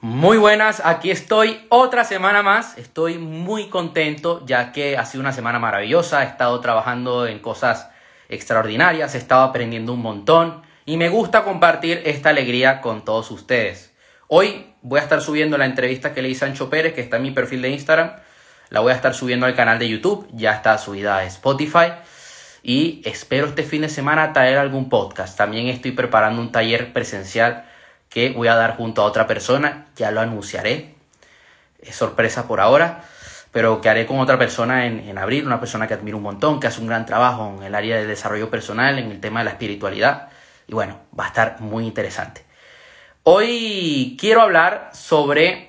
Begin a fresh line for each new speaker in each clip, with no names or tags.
Muy buenas, aquí estoy otra semana más. Estoy muy contento ya que ha sido una semana maravillosa. He estado trabajando en cosas extraordinarias, he estado aprendiendo un montón y me gusta compartir esta alegría con todos ustedes. Hoy voy a estar subiendo la entrevista que le hice a Sancho Pérez, que está en mi perfil de Instagram. La voy a estar subiendo al canal de YouTube, ya está subida a Spotify. Y espero este fin de semana traer algún podcast. También estoy preparando un taller presencial que voy a dar junto a otra persona, ya lo anunciaré, es sorpresa por ahora, pero que haré con otra persona en, en abril, una persona que admiro un montón, que hace un gran trabajo en el área de desarrollo personal, en el tema de la espiritualidad, y bueno, va a estar muy interesante. Hoy quiero hablar sobre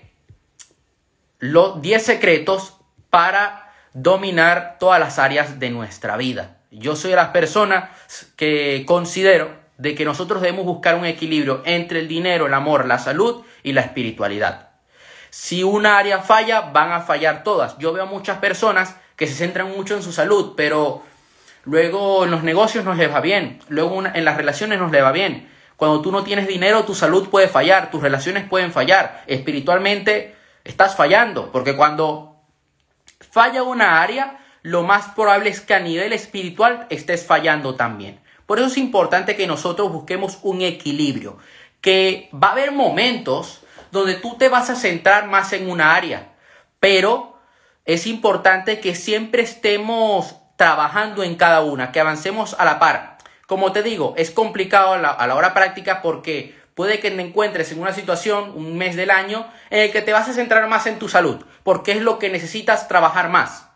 los 10 secretos para dominar todas las áreas de nuestra vida. Yo soy de las personas que considero de que nosotros debemos buscar un equilibrio entre el dinero, el amor, la salud y la espiritualidad. Si una área falla, van a fallar todas. Yo veo muchas personas que se centran mucho en su salud, pero luego en los negocios no les va bien, luego en las relaciones no les va bien. Cuando tú no tienes dinero, tu salud puede fallar, tus relaciones pueden fallar, espiritualmente estás fallando, porque cuando falla una área, lo más probable es que a nivel espiritual estés fallando también. Por eso es importante que nosotros busquemos un equilibrio, que va a haber momentos donde tú te vas a centrar más en una área, pero es importante que siempre estemos trabajando en cada una, que avancemos a la par. Como te digo, es complicado a la, hora práctica porque puede que te encuentres en una situación, un mes del año, en el que te vas a centrar más en tu salud, porque es lo que necesitas trabajar más.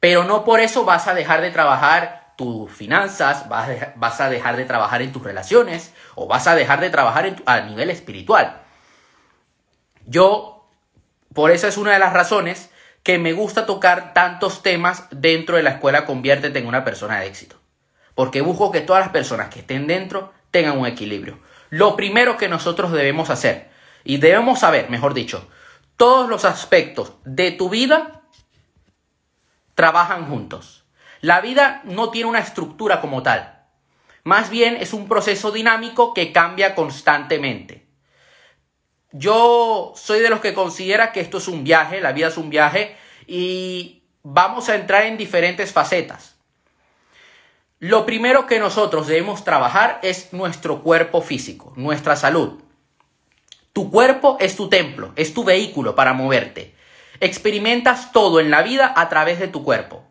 Pero no por eso vas a dejar de trabajar tus finanzas, vas, vas a dejar de trabajar en tus relaciones o vas a dejar de trabajar a nivel espiritual. Yo, por eso es una de las razones que me gusta tocar tantos temas dentro de la escuela Conviértete en una persona de éxito. Porque busco que todas las personas que estén dentro tengan un equilibrio. Lo primero que nosotros debemos hacer, y debemos saber, mejor dicho, todos los aspectos de tu vida trabajan juntos. La vida no tiene una estructura como tal. Más bien es un proceso dinámico que cambia constantemente. Yo soy de los que considera que esto es un viaje, la vida es un viaje y vamos a entrar en diferentes facetas. Lo primero que nosotros debemos trabajar es nuestro cuerpo físico, nuestra salud. Tu cuerpo es tu templo, es tu vehículo para moverte. Experimentas todo en la vida a través de tu cuerpo.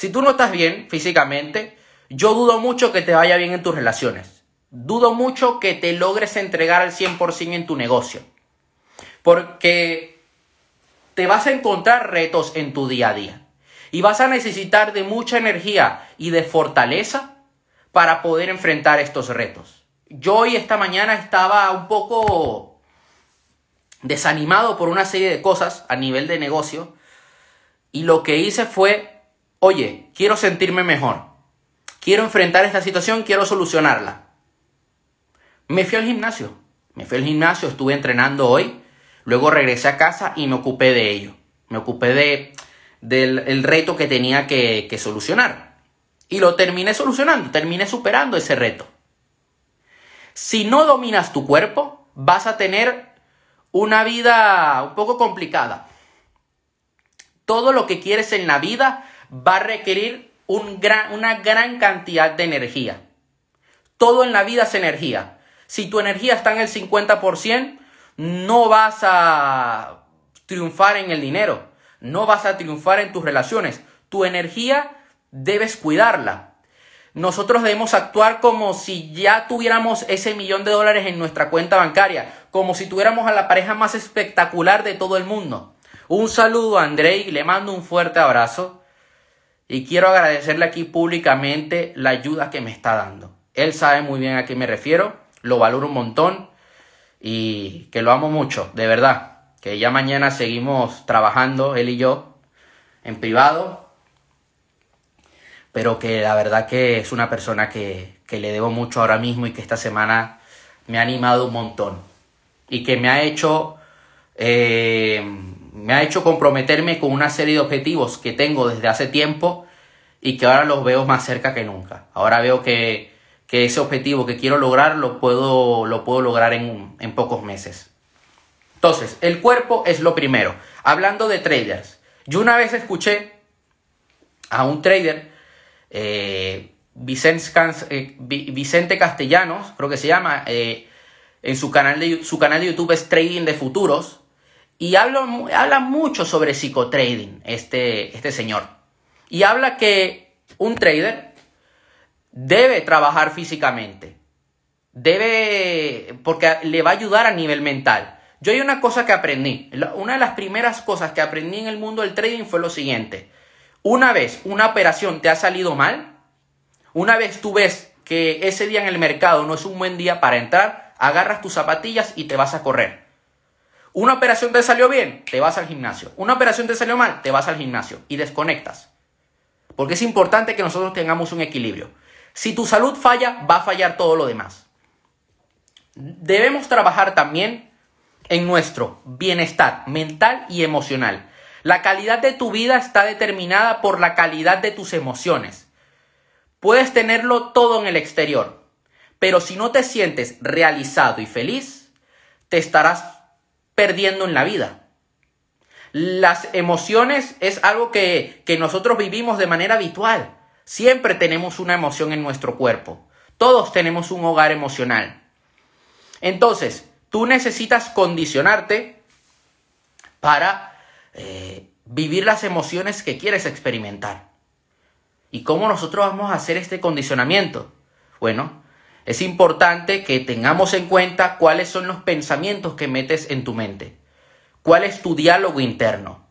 Si tú no estás bien físicamente, yo dudo mucho que te vaya bien en tus relaciones. Dudo mucho que te logres entregar al 100% en tu negocio. Porque te vas a encontrar retos en tu día a día. Y vas a necesitar de mucha energía y de fortaleza para poder enfrentar estos retos. Yo hoy esta mañana estaba un poco desanimado por una serie de cosas a nivel de negocio y lo que hice fue oye, quiero sentirme mejor, quiero enfrentar esta situación, quiero solucionarla. Me fui al gimnasio, me fui al gimnasio, estuve entrenando hoy, luego regresé a casa y me ocupé de ello, me ocupé de, del reto que tenía que, que solucionar. Y lo terminé solucionando, terminé superando ese reto. Si no dominas tu cuerpo, vas a tener una vida un poco complicada. Todo lo que quieres en la vida va a requerir una gran cantidad de energía. Todo en la vida es energía. Si tu energía está en el 50%, no vas a triunfar en el dinero, no vas a triunfar en tus relaciones. Tu energía debes cuidarla. Nosotros debemos actuar como si ya tuviéramos ese millón de dólares en nuestra cuenta bancaria, como si tuviéramos a la pareja más espectacular de todo el mundo. Un saludo a André y le mando un fuerte abrazo. Y quiero agradecerle aquí públicamente la ayuda que me está dando. Él sabe muy bien a qué me refiero, lo valoro un montón y que lo amo mucho, de verdad. Que ya mañana seguimos trabajando, él y yo, en privado. Pero que la verdad que es una persona que, que le debo mucho ahora mismo y que esta semana me ha animado un montón. Y que me ha hecho eh, me ha hecho comprometerme con una serie de objetivos que tengo desde hace tiempo y que ahora los veo más cerca que nunca. Ahora veo que, ese objetivo que quiero lograr lo puedo, lo puedo lograr en, en pocos meses. Entonces, el cuerpo es lo primero. Hablando de traders, yo una vez escuché a un trader, eh, eh, Vicente, Castellanos, creo que se llama, eh, en su canal, de, su canal de YouTube es Trading de Futuros, y habla, habla mucho sobre psicotrading, este, este señor. Y habla que un trader debe trabajar físicamente, debe, porque le va a ayudar a nivel mental. Yo hay una cosa que aprendí, una de las primeras cosas que aprendí en el mundo del trading fue lo siguiente. Una vez una operación te ha salido mal, una vez tú ves que ese día en el mercado no es un buen día para entrar, agarras tus zapatillas y te vas a correr. Una operación te salió bien, te vas al gimnasio. Una operación te salió mal, te vas al gimnasio y desconectas. Porque es importante que nosotros tengamos un equilibrio. Si tu salud falla, va a fallar todo lo demás. Debemos trabajar también en nuestro bienestar mental y emocional. La calidad de tu vida está determinada por la calidad de tus emociones. Puedes tenerlo todo en el exterior, pero si no te sientes realizado y feliz, te estarás perdiendo en la vida. Las emociones es algo que, que nosotros vivimos de manera habitual. Siempre tenemos una emoción en nuestro cuerpo. Todos tenemos un hogar emocional. Entonces, tú necesitas condicionarte para eh, vivir las emociones que quieres experimentar. ¿Y cómo nosotros vamos a hacer este condicionamiento? Bueno, es importante que tengamos en cuenta cuáles son los pensamientos que metes en tu mente. ¿Cuál es tu diálogo interno?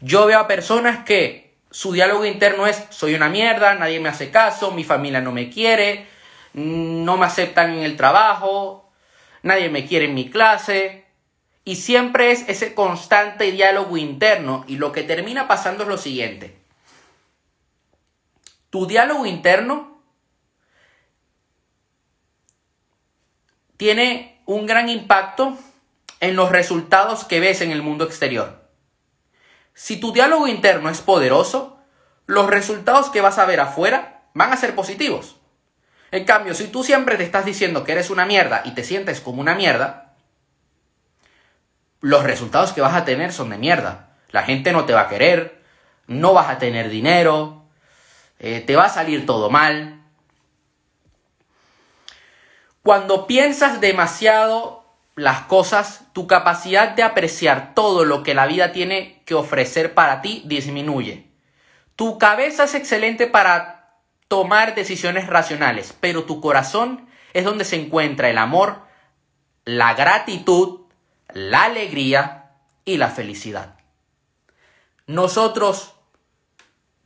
Yo veo a personas que su diálogo interno es soy una mierda, nadie me hace caso, mi familia no me quiere, no me aceptan en el trabajo, nadie me quiere en mi clase. Y siempre es ese constante diálogo interno y lo que termina pasando es lo siguiente. Tu diálogo interno tiene un gran impacto en los resultados que ves en el mundo exterior. Si tu diálogo interno es poderoso, los resultados que vas a ver afuera van a ser positivos. En cambio, si tú siempre te estás diciendo que eres una mierda y te sientes como una mierda, los resultados que vas a tener son de mierda. La gente no te va a querer, no vas a tener dinero, eh, te va a salir todo mal. Cuando piensas demasiado las cosas, tu capacidad de apreciar todo lo que la vida tiene que ofrecer para ti disminuye. Tu cabeza es excelente para tomar decisiones racionales, pero tu corazón es donde se encuentra el amor, la gratitud, la alegría y la felicidad. Nosotros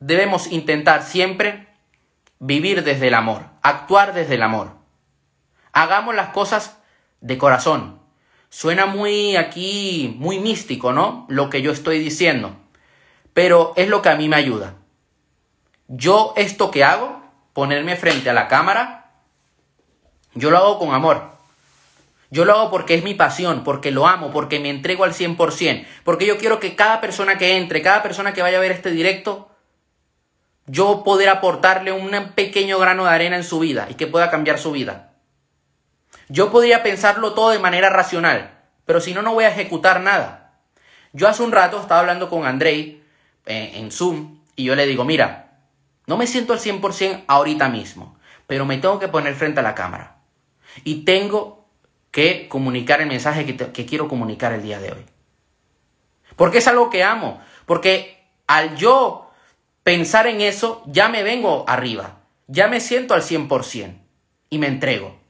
debemos intentar siempre vivir desde el amor, actuar desde el amor. Hagamos las cosas de corazón. Suena muy aquí, muy místico, ¿no? Lo que yo estoy diciendo. Pero es lo que a mí me ayuda. Yo esto que hago, ponerme frente a la cámara, yo lo hago con amor. Yo lo hago porque es mi pasión, porque lo amo, porque me entrego al 100%, porque yo quiero que cada persona que entre, cada persona que vaya a ver este directo, yo poder aportarle un pequeño grano de arena en su vida y que pueda cambiar su vida. Yo podría pensarlo todo de manera racional, pero si no, no voy a ejecutar nada. Yo hace un rato estaba hablando con Andrei eh, en Zoom y yo le digo, mira, no me siento al 100% ahorita mismo, pero me tengo que poner frente a la cámara y tengo que comunicar el mensaje que, que quiero comunicar el día de hoy. Porque es algo que amo, porque al yo pensar en eso, ya me vengo arriba, ya me siento al 100% y me entrego.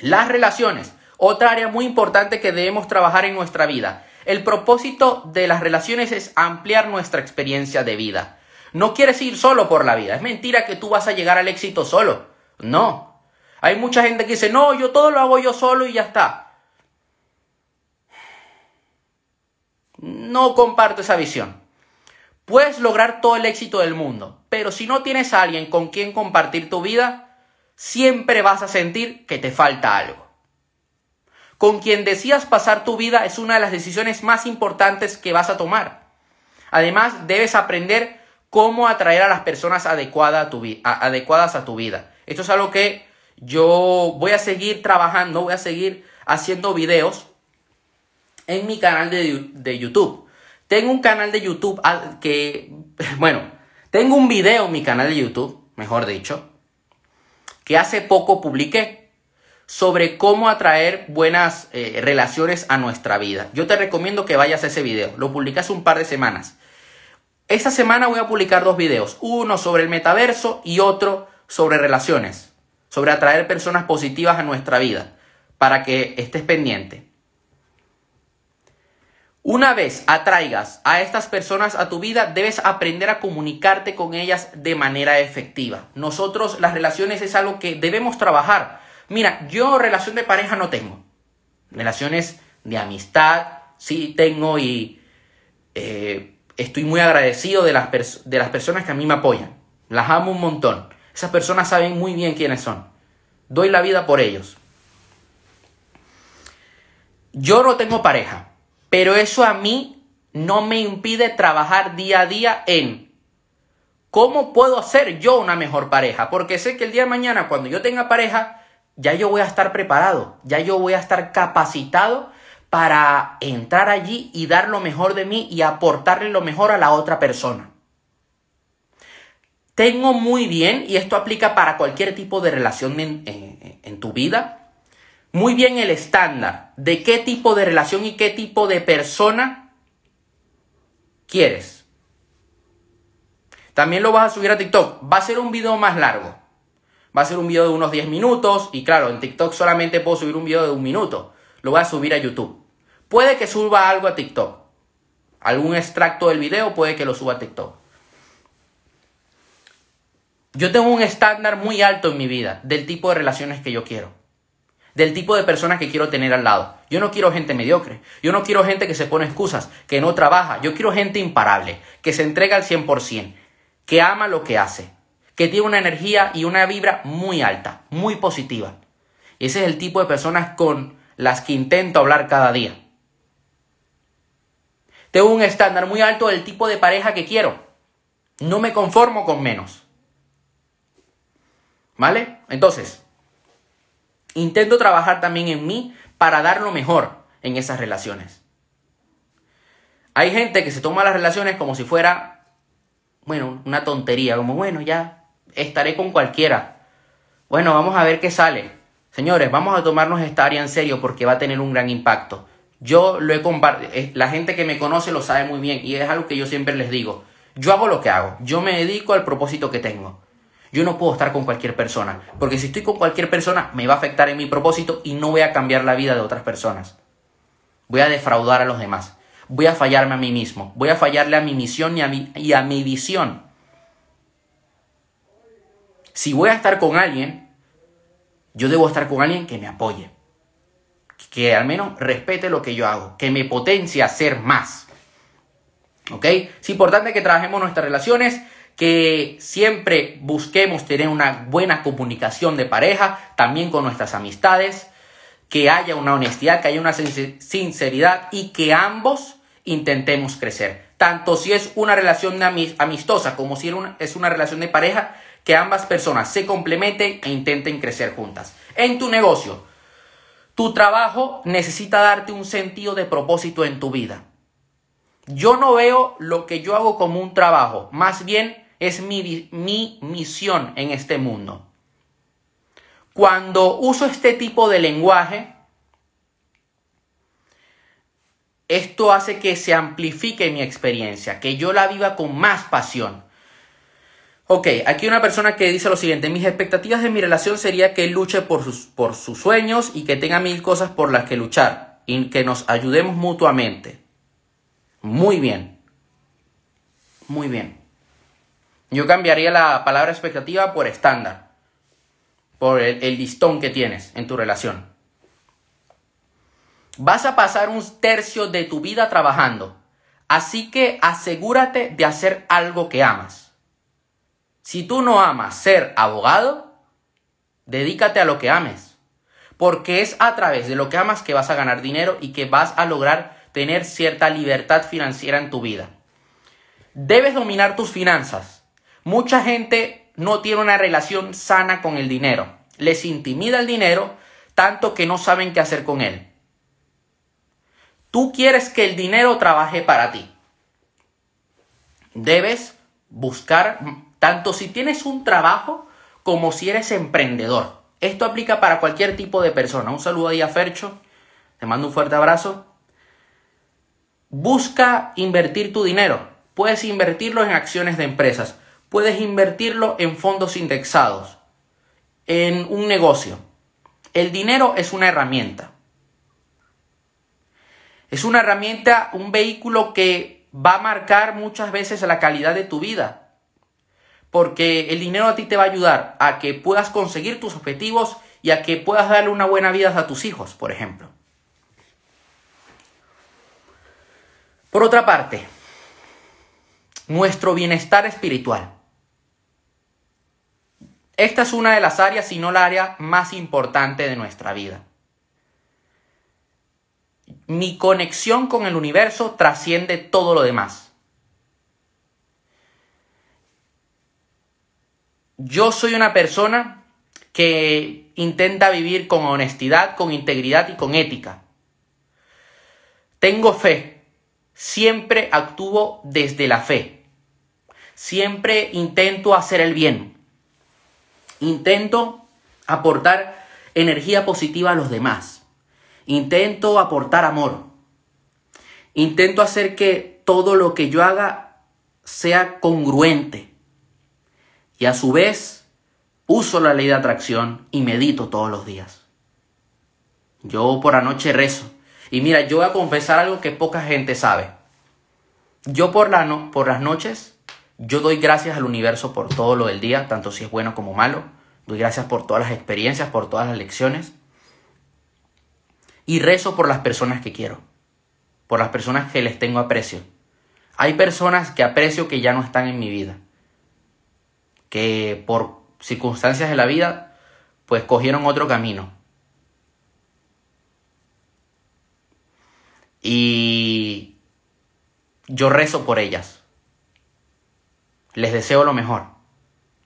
Las relaciones, otra área muy importante que debemos trabajar en nuestra vida. El propósito de las relaciones es ampliar nuestra experiencia de vida. No quieres ir solo por la vida. Es mentira que tú vas a llegar al éxito solo. No. Hay mucha gente que dice, no, yo todo lo hago yo solo y ya está. No comparto esa visión. Puedes lograr todo el éxito del mundo, pero si no tienes a alguien con quien compartir tu vida, siempre vas a sentir que te falta algo. Con quien decidas pasar tu vida es una de las decisiones más importantes que vas a tomar. Además, debes aprender cómo atraer a las personas adecuadas a tu, adecuadas a tu vida. Esto es algo que yo voy a seguir trabajando, voy a seguir haciendo videos en mi canal de, de YouTube. Tengo un canal de YouTube que, bueno, tengo un video en mi canal de YouTube, mejor dicho, que hace poco publiqué sobre cómo atraer buenas eh, relaciones a nuestra vida. Yo te recomiendo que vayas a ese video. Lo publiqué hace un par de semanas. Esta semana voy a publicar dos videos. Uno sobre el metaverso y otro sobre relaciones. Sobre atraer personas positivas a nuestra vida. Para que estés pendiente. Una vez atraigas a estas personas a tu vida, debes aprender a comunicarte con ellas de manera efectiva. Nosotros las relaciones es algo que debemos trabajar. Mira, yo relación de pareja no tengo. Relaciones de amistad sí tengo y eh, estoy muy agradecido de las, de las personas que a mí me apoyan. Las amo un montón. Esas personas saben muy bien quiénes son. Doy la vida por ellos. Yo no tengo pareja pero eso a mí no me impide trabajar día a día en cómo puedo ser yo una mejor pareja. Porque sé que el día de mañana, cuando yo tenga pareja, ya yo voy a estar preparado, ya yo voy a estar capacitado para entrar allí y dar lo mejor de mí y aportarle lo mejor a la otra persona. Tengo muy bien, y esto aplica para cualquier tipo de relación en, en tu vida, muy bien el estándar de qué tipo de relación y qué tipo de persona quieres. También lo vas a subir a TikTok. Va a ser un video más largo. Va a ser un video de unos 10 minutos. Y claro, en TikTok solamente puedo subir un video de un minuto. Lo voy a subir a YouTube. Puede que suba algo a TikTok. Algún extracto del video puede que lo suba a TikTok. Yo tengo un estándar muy alto en mi vida del tipo de relaciones que yo quiero del tipo de personas que quiero tener al lado. Yo no quiero gente mediocre, yo no quiero gente que se pone excusas, que no trabaja, yo quiero gente imparable, que se entrega al 100%, que ama lo que hace, que tiene una energía y una vibra muy alta, muy positiva. Ese es el tipo de personas con las que intento hablar cada día. Tengo un estándar muy alto del tipo de pareja que quiero. No me conformo con menos. ¿Vale? Entonces, Intento trabajar también en mí para dar lo mejor en esas relaciones. Hay gente que se toma las relaciones como si fuera, bueno, una tontería, como, bueno, ya estaré con cualquiera. Bueno, vamos a ver qué sale. Señores, vamos a tomarnos esta área en serio porque va a tener un gran impacto. Yo lo he compartido, la gente que me conoce lo sabe muy bien y es algo que yo siempre les digo. Yo hago lo que hago, yo me dedico al propósito que tengo. Yo no puedo estar con cualquier persona, porque si estoy con cualquier persona me va a afectar en mi propósito y no voy a cambiar la vida de otras personas. Voy a defraudar a los demás. Voy a fallarme a mí mismo. Voy a fallarle a mi misión y a mi, y a mi visión. Si voy a estar con alguien, yo debo estar con alguien que me apoye. Que al menos respete lo que yo hago. Que me potencie a ser más. ¿Ok? Es importante que trabajemos nuestras relaciones que siempre busquemos tener una buena comunicación de pareja, también con nuestras amistades, que haya una honestidad, que haya una sinceridad y que ambos intentemos crecer. Tanto si es una relación amistosa como si es una relación de pareja, que ambas personas se complementen e intenten crecer juntas. En tu negocio, tu trabajo necesita darte un sentido de propósito en tu vida. Yo no veo lo que yo hago como un trabajo, más bien es mi, mi misión en este mundo. Cuando uso este tipo de lenguaje, esto hace que se amplifique mi experiencia, que yo la viva con más pasión. Ok, aquí una persona que dice lo siguiente, mis expectativas de mi relación sería que luche por sus, por sus sueños y que tenga mil cosas por las que luchar y que nos ayudemos mutuamente. Muy bien, muy bien. Yo cambiaría la palabra expectativa por estándar, por el, listón que tienes en tu relación. Vas a pasar un tercio de tu vida trabajando, así que asegúrate de hacer algo que amas. Si tú no amas ser abogado, dedícate a lo que ames, porque es a través de lo que amas que vas a ganar dinero y que vas a lograr tener cierta libertad financiera en tu vida. Debes dominar tus finanzas Mucha gente no tiene una relación sana con el dinero. Les intimida el dinero tanto que no saben qué hacer con él. Tú quieres que el dinero trabaje para ti. Debes buscar, tanto si tienes un trabajo como si eres emprendedor. Esto aplica para cualquier tipo de persona. Un saludo ahí a Fercho. Te mando un fuerte abrazo. Busca invertir tu dinero. Puedes invertirlo en acciones de empresas. Puedes invertirlo en fondos indexados. En un negocio. El dinero es una herramienta. Es una herramienta, un vehículo que va a marcar muchas veces la calidad de tu vida. Porque el dinero a ti te va a ayudar a que puedas conseguir tus objetivos y a que puedas darle una buena vida a tus hijos, por ejemplo. Por otra parte, nuestro bienestar espiritual. Esta es una de las áreas, si no la área más importante de nuestra vida. Mi conexión con el universo trasciende todo lo demás. Yo soy una persona que intenta vivir con honestidad, con integridad y con ética. Tengo fe, siempre actúo desde la fe. Siempre intento hacer el bien. Intento aportar energía positiva a los demás. Intento aportar amor. Intento hacer que todo lo que yo haga sea congruente. Y a su vez, uso la ley de atracción y medito todos los días. Yo por anoche rezo y mira, yo voy a confesar algo que poca gente sabe. Yo por, la por las noches, yo doy gracias al universo por todo lo del día, tanto si es bueno como malo. Doy gracias por todas las experiencias, por todas las lecciones. Y rezo por las personas que quiero, por las personas que les tengo aprecio. Hay personas que aprecio que ya no están en mi vida, que por circunstancias de la vida, pues cogieron otro camino. Y yo rezo por ellas. Les deseo lo mejor.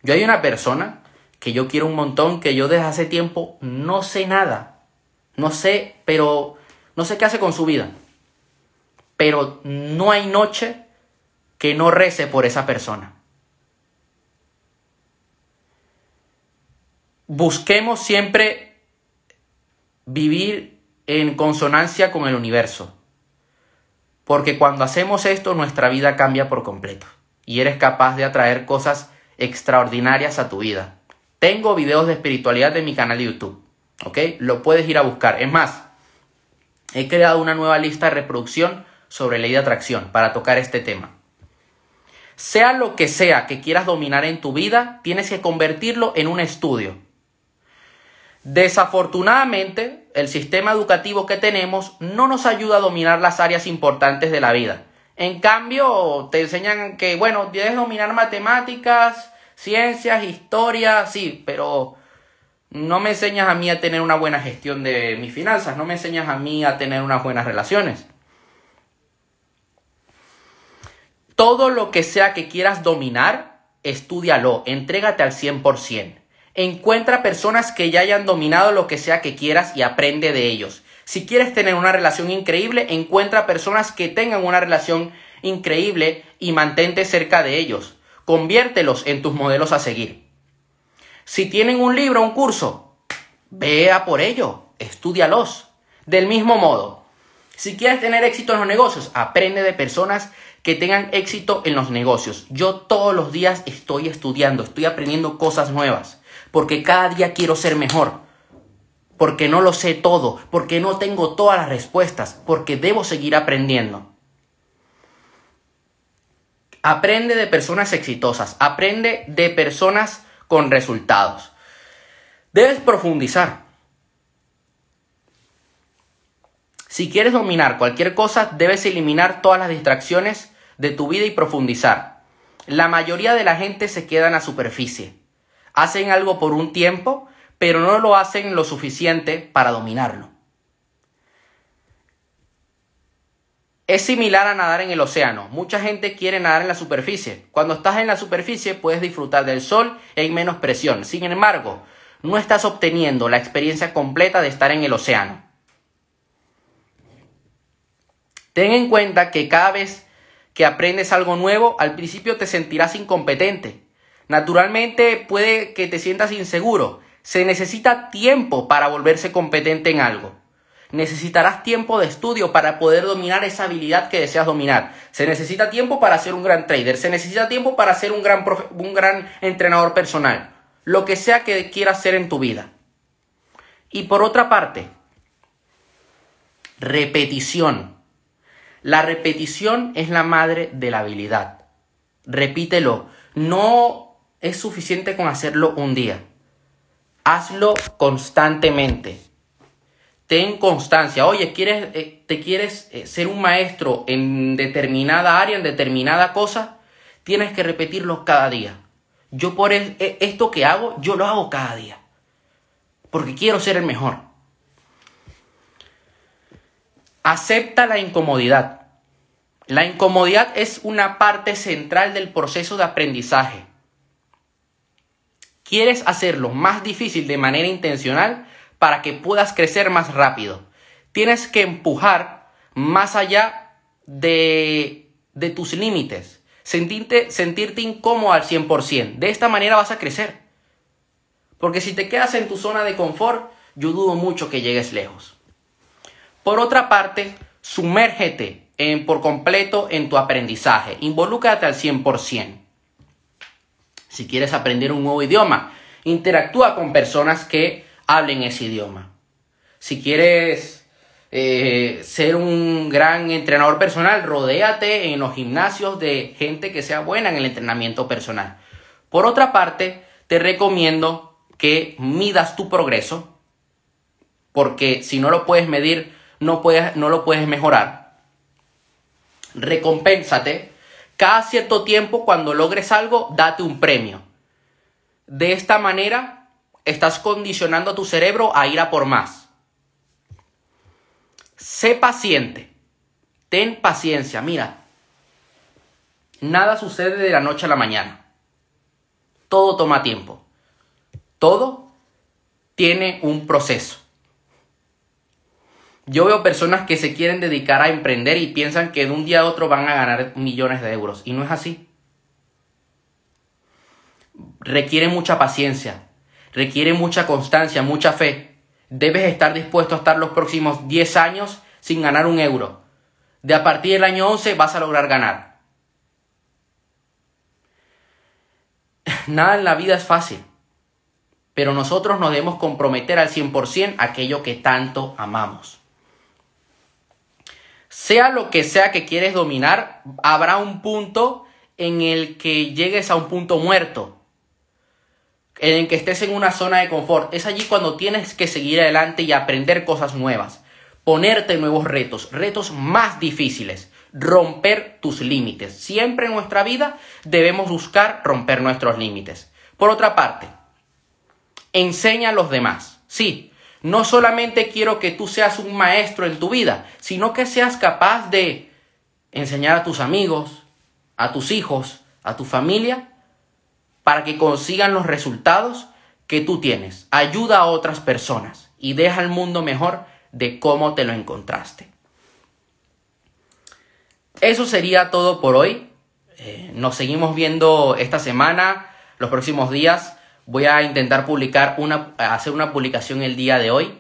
Yo hay una persona que yo quiero un montón, que yo desde hace tiempo no sé nada. No sé, pero no sé qué hace con su vida. Pero no hay noche que no rece por esa persona. Busquemos siempre vivir en consonancia con el universo. Porque cuando hacemos esto, nuestra vida cambia por completo. Y eres capaz de atraer cosas extraordinarias a tu vida. Tengo videos de espiritualidad en mi canal de YouTube. ¿Ok? Lo puedes ir a buscar. Es más, he creado una nueva lista de reproducción sobre ley de atracción para tocar este tema. Sea lo que sea que quieras dominar en tu vida, tienes que convertirlo en un estudio. Desafortunadamente, el sistema educativo que tenemos no nos ayuda a dominar las áreas importantes de la vida. En cambio, te enseñan que, bueno, debes dominar matemáticas, ciencias, historia, sí, pero no me enseñas a mí a tener una buena gestión de mis finanzas, no me enseñas a mí a tener unas buenas relaciones. Todo lo que sea que quieras dominar, estudialo, entrégate al 100%. Encuentra personas que ya hayan dominado lo que sea que quieras y aprende de ellos. Si quieres tener una relación increíble, encuentra personas que tengan una relación increíble y mantente cerca de ellos. Conviértelos en tus modelos a seguir. Si tienen un libro un curso, vea por ello, estudialos. Del mismo modo, si quieres tener éxito en los negocios, aprende de personas que tengan éxito en los negocios. Yo todos los días estoy estudiando, estoy aprendiendo cosas nuevas porque cada día quiero ser mejor, porque no lo sé todo, porque no tengo todas las respuestas, porque debo seguir aprendiendo. Aprende de personas exitosas, aprende de personas con resultados. Debes profundizar. Si quieres dominar cualquier cosa, debes eliminar todas las distracciones de tu vida y profundizar. La mayoría de la gente se queda en la superficie. Hacen algo por un tiempo, pero no lo hacen lo suficiente para dominarlo. Es similar a nadar en el océano. Mucha gente quiere nadar en la superficie. Cuando estás en la superficie puedes disfrutar del sol hay menos presión. Sin embargo, no estás obteniendo la experiencia completa de estar en el océano. Ten en cuenta que cada vez que aprendes algo nuevo, al principio te sentirás incompetente. Naturalmente puede que te sientas inseguro. Se necesita tiempo para volverse competente en algo. Necesitarás tiempo de estudio para poder dominar esa habilidad que deseas dominar. Se necesita tiempo para ser un gran trader. Se necesita tiempo para ser un gran, un gran entrenador personal. Lo que sea que quieras ser en tu vida. Y por otra parte, repetición. La repetición es la madre de la habilidad. Repítelo. No es suficiente con hacerlo un día. Hazlo constantemente. Ten constancia. Oye, ¿quieres, eh, ¿te quieres eh, ser un maestro en determinada área, en determinada cosa? Tienes que repetirlo cada día. Yo por e, esto que hago, yo lo hago cada día. Porque quiero ser el mejor. Acepta la incomodidad. La incomodidad es una parte central del proceso de aprendizaje. Quieres hacerlo más difícil de manera intencional para que puedas crecer más rápido. Tienes que empujar más allá de, de tus límites. Sentirte, sentirte incómodo al 100%. De esta manera vas a crecer. Porque si te quedas en tu zona de confort, yo dudo mucho que llegues lejos. Por otra parte, sumérgete en, por completo en tu aprendizaje. Involúcrate al 100%. Si quieres aprender un nuevo idioma, interactúa con personas que hablen ese idioma. Si quieres eh, ser un gran entrenador personal, rodéate en los gimnasios de gente que sea buena en el entrenamiento personal. Por otra parte, te recomiendo que midas tu progreso, porque si no lo puedes medir, no, puedes, no lo puedes mejorar. Recompénsate. Cada cierto tiempo, cuando logres algo, date un premio. De esta manera, estás condicionando a tu cerebro a ir a por más. Sé paciente. Ten paciencia. Mira, nada sucede de la noche a la mañana. Todo toma tiempo. Todo tiene un proceso. Yo veo personas que se quieren dedicar a emprender y piensan que de un día a otro van a ganar millones de euros. Y no es así. Requiere mucha paciencia, requiere mucha constancia, mucha fe. Debes estar dispuesto a estar los próximos 10 años sin ganar un euro. De a partir del año 11 vas a lograr ganar. Nada en la vida es fácil, pero nosotros nos debemos comprometer al 100% aquello que tanto amamos. Sea lo que sea que quieres dominar, habrá un punto en el que llegues a un punto muerto, en el que estés en una zona de confort. Es allí cuando tienes que seguir adelante y aprender cosas nuevas, ponerte nuevos retos, retos más difíciles, romper tus límites. Siempre en nuestra vida debemos buscar romper nuestros límites. Por otra parte, enseña a los demás. Sí, no solamente quiero que tú seas un maestro en tu vida, sino que seas capaz de enseñar a tus amigos, a tus hijos, a tu familia, para que consigan los resultados que tú tienes. Ayuda a otras personas y deja el mundo mejor de cómo te lo encontraste. Eso sería todo por hoy. Eh, nos seguimos viendo esta semana, los próximos días. Voy a intentar publicar una, hacer una publicación el día de hoy.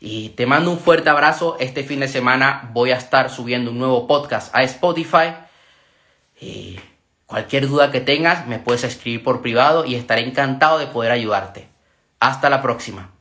Y te mando un fuerte abrazo. Este fin de semana voy a estar subiendo un nuevo podcast a Spotify. Y cualquier duda que tengas me puedes escribir por privado y estaré encantado de poder ayudarte. Hasta la próxima.